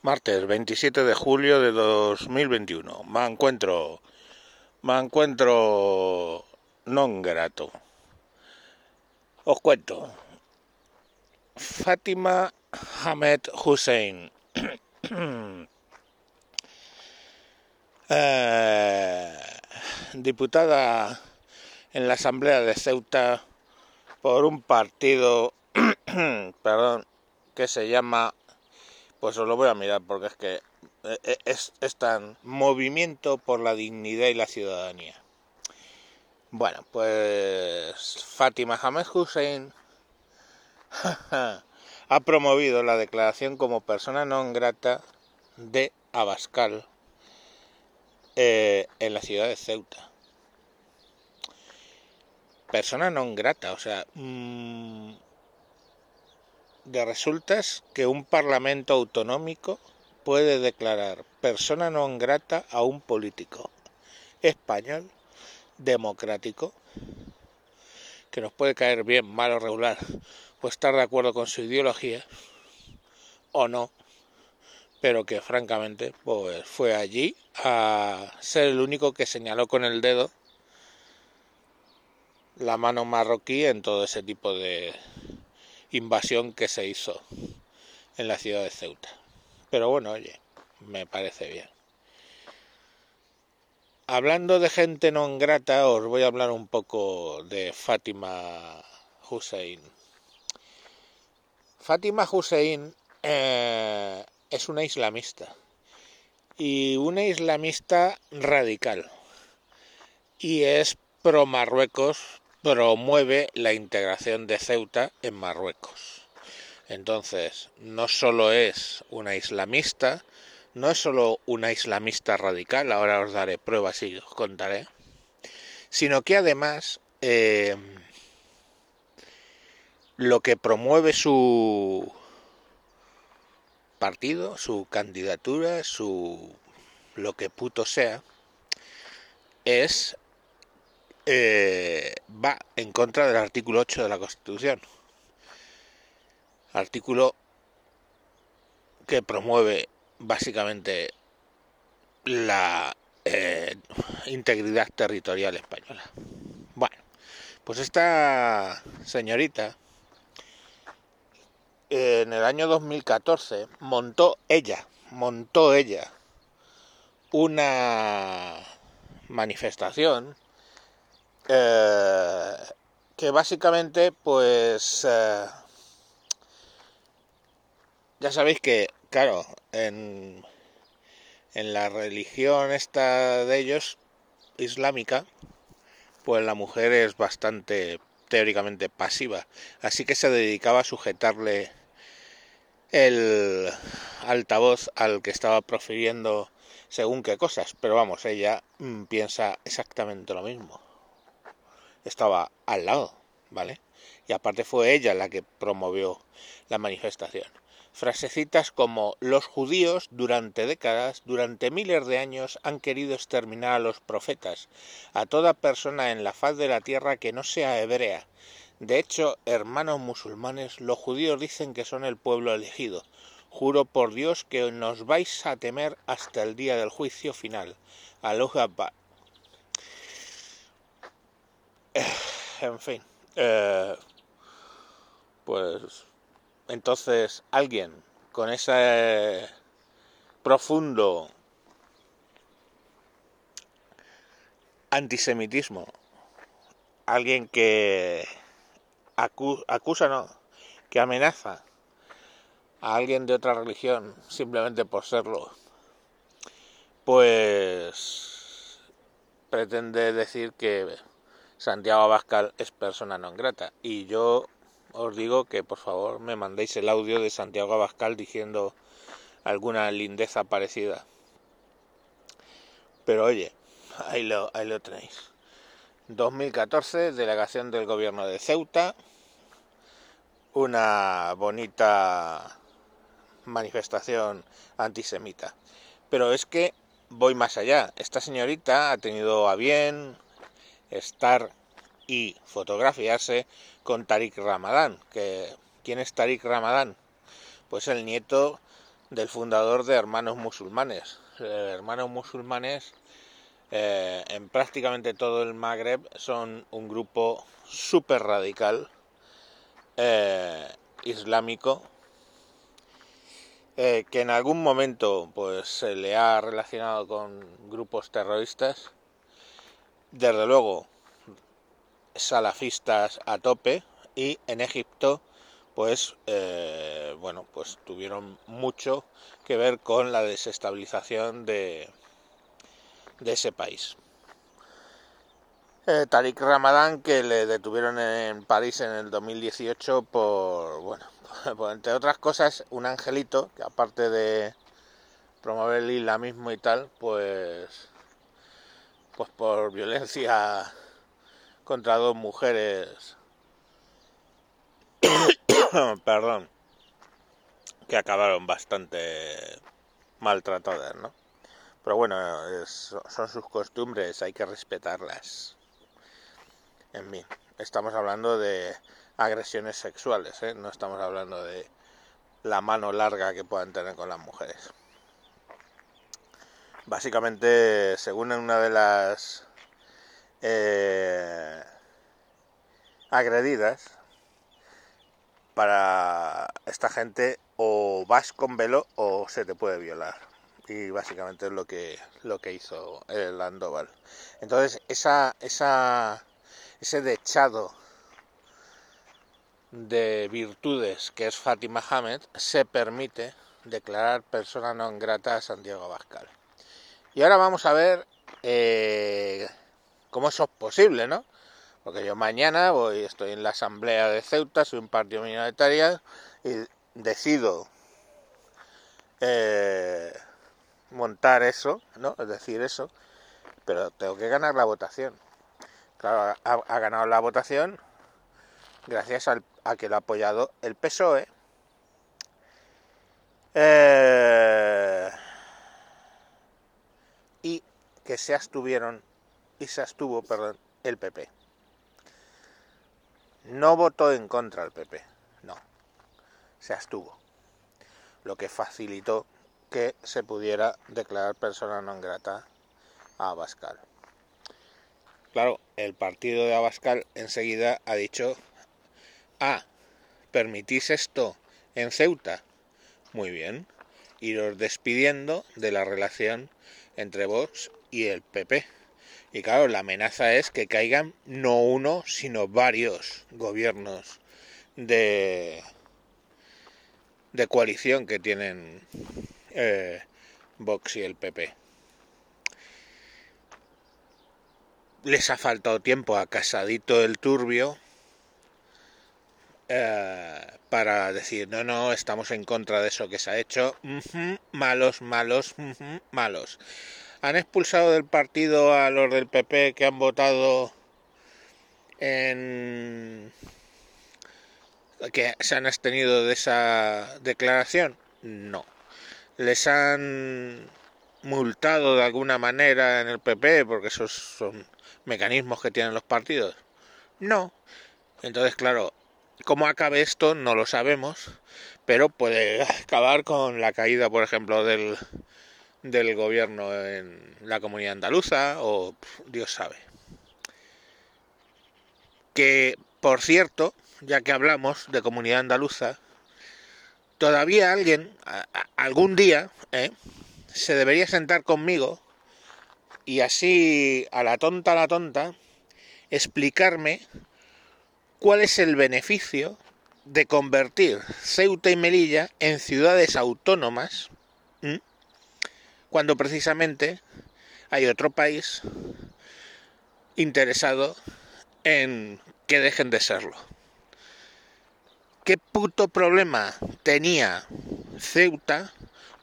Martes 27 de julio de 2021. Me encuentro. Me encuentro non grato. Os cuento. Fátima Hamed Hussein. eh, diputada en la Asamblea de Ceuta por un partido, perdón, que se llama pues os lo voy a mirar porque es que eh, eh, es, es tan movimiento por la dignidad y la ciudadanía. Bueno, pues Fátima Hamed Hussein ha promovido la declaración como persona non grata de Abascal eh, en la ciudad de Ceuta. Persona non grata, o sea, mmm, de resultas que un parlamento autonómico puede declarar persona non grata a un político español democrático. Que nos puede caer bien, mal o regular, pues estar de acuerdo con su ideología o no, pero que francamente pues fue allí a ser el único que señaló con el dedo la mano marroquí en todo ese tipo de, invasión que se hizo en la ciudad de Ceuta. Pero bueno, oye, me parece bien. Hablando de gente no grata, os voy a hablar un poco de Fátima Hussein. Fátima Hussein eh, es una islamista y una islamista radical y es pro Marruecos promueve la integración de Ceuta en Marruecos. Entonces, no solo es una islamista, no es solo una islamista radical, ahora os daré pruebas y os contaré, sino que además eh, lo que promueve su partido, su candidatura, su lo que puto sea, es eh, va en contra del artículo 8 de la Constitución. Artículo que promueve básicamente la eh, integridad territorial española. Bueno, pues esta señorita en el año 2014 montó ella, montó ella una manifestación eh, que básicamente pues eh, ya sabéis que claro en, en la religión esta de ellos islámica pues la mujer es bastante teóricamente pasiva. Así que se dedicaba a sujetarle el altavoz al que estaba profiriendo según qué cosas. Pero vamos ella mm, piensa exactamente lo mismo estaba al lado, ¿vale? Y aparte fue ella la que promovió la manifestación. Frasecitas como los judíos durante décadas, durante miles de años, han querido exterminar a los profetas, a toda persona en la faz de la tierra que no sea hebrea. De hecho, hermanos musulmanes, los judíos dicen que son el pueblo elegido. Juro por Dios que nos vais a temer hasta el día del juicio final. Aloha en fin, eh, pues entonces alguien con ese profundo antisemitismo, alguien que acusa, no, que amenaza a alguien de otra religión simplemente por serlo, pues pretende decir que Santiago Abascal es persona non grata. Y yo os digo que por favor me mandéis el audio de Santiago Abascal diciendo alguna lindeza parecida. Pero oye, ahí lo, ahí lo tenéis. 2014, delegación del gobierno de Ceuta, una bonita manifestación antisemita. Pero es que voy más allá. Esta señorita ha tenido a bien estar y fotografiarse con Tariq Ramadán. ¿Quién es Tariq Ramadán? Pues el nieto del fundador de Hermanos Musulmanes. Hermanos Musulmanes eh, en prácticamente todo el Magreb son un grupo súper radical eh, islámico eh, que en algún momento pues se le ha relacionado con grupos terroristas desde luego salafistas a tope y en Egipto pues bueno pues tuvieron mucho que ver con la desestabilización de, de ese país. Eh, Tariq Ramadán, que le detuvieron en París en el 2018 por, bueno, entre otras cosas, un angelito, que aparte de promover el islamismo y tal, pues, pues por violencia contra dos mujeres, perdón, que acabaron bastante maltratadas, ¿no? Pero bueno, son sus costumbres, hay que respetarlas. En mí, estamos hablando de agresiones sexuales, ¿eh? no estamos hablando de la mano larga que puedan tener con las mujeres. Básicamente, según una de las eh, agredidas, para esta gente o vas con velo o se te puede violar y básicamente es lo que lo que hizo el Andoval. Entonces, esa, esa, ese dechado de virtudes que es Fátima Hamed se permite declarar persona no grata a Santiago Abascal. Y ahora vamos a ver eh, cómo eso es posible, ¿no? Porque yo mañana voy, estoy en la asamblea de Ceuta, soy un partido minoritario y decido eh, montar eso, ¿no? Es decir, eso, pero tengo que ganar la votación. Claro, ha, ganado la votación gracias a que lo ha apoyado el PSOE. Eh, y que se abstuvieron y se abstuvo, perdón, el PP. No votó en contra el PP, no, se abstuvo, lo que facilitó que se pudiera declarar persona non grata a Abascal. Claro, el partido de Abascal enseguida ha dicho, ah, ¿permitís esto en Ceuta? Muy bien, iros despidiendo de la relación entre Vox y el PP. Y claro, la amenaza es que caigan no uno, sino varios gobiernos de, de coalición que tienen eh, Vox y el PP. Les ha faltado tiempo a Casadito el Turbio eh, para decir, no, no, estamos en contra de eso que se ha hecho. malos, malos, malos. Han expulsado del partido a los del PP que han votado en que se han abstenido de esa declaración. No les han multado de alguna manera en el PP, porque esos son mecanismos que tienen los partidos. No. Entonces, claro, cómo acabe esto no lo sabemos, pero puede acabar con la caída, por ejemplo, del, del gobierno en la comunidad andaluza o Dios sabe. Que, por cierto, ya que hablamos de comunidad andaluza, todavía alguien, algún día, ¿eh? se debería sentar conmigo y así, a la tonta, a la tonta, explicarme cuál es el beneficio de convertir Ceuta y Melilla en ciudades autónomas cuando precisamente hay otro país interesado en que dejen de serlo. ¿Qué puto problema tenía Ceuta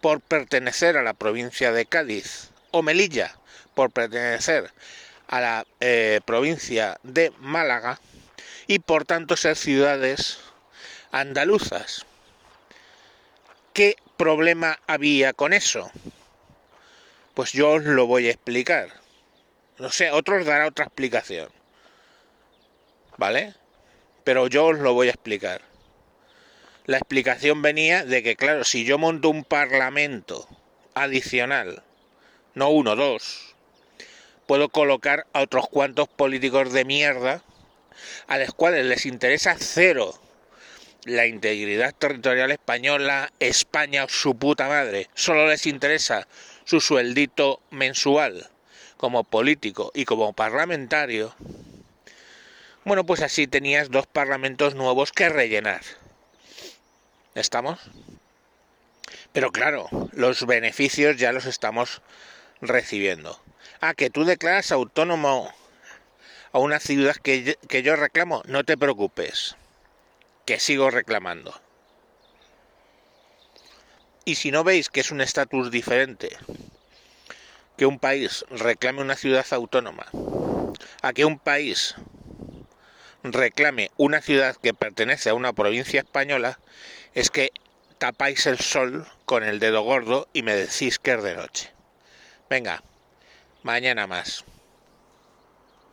por pertenecer a la provincia de Cádiz o Melilla por pertenecer a la eh, provincia de Málaga y por tanto ser ciudades andaluzas? ¿Qué problema había con eso? Pues yo os lo voy a explicar. No sé, otros dará otra explicación. ¿Vale? Pero yo os lo voy a explicar. la explicación venía de que, claro, si yo monto un parlamento adicional, no uno, dos, puedo colocar a otros cuantos políticos de mierda a los cuales les interesa cero la integridad territorial española, España, su puta madre. Solo les interesa su sueldito mensual como político y como parlamentario. Bueno, pues así tenías dos parlamentos nuevos que rellenar. ¿Estamos? Pero claro, los beneficios ya los estamos recibiendo. Ah, que tú declaras autónomo a una ciudad que, que yo reclamo, no te preocupes, que sigo reclamando. Y si no veis que es un estatus diferente, que un país reclame una ciudad autónoma, a que un país reclame una ciudad que pertenece a una provincia española, es que tapáis el sol con el dedo gordo y me decís que es de noche. Venga, mañana más.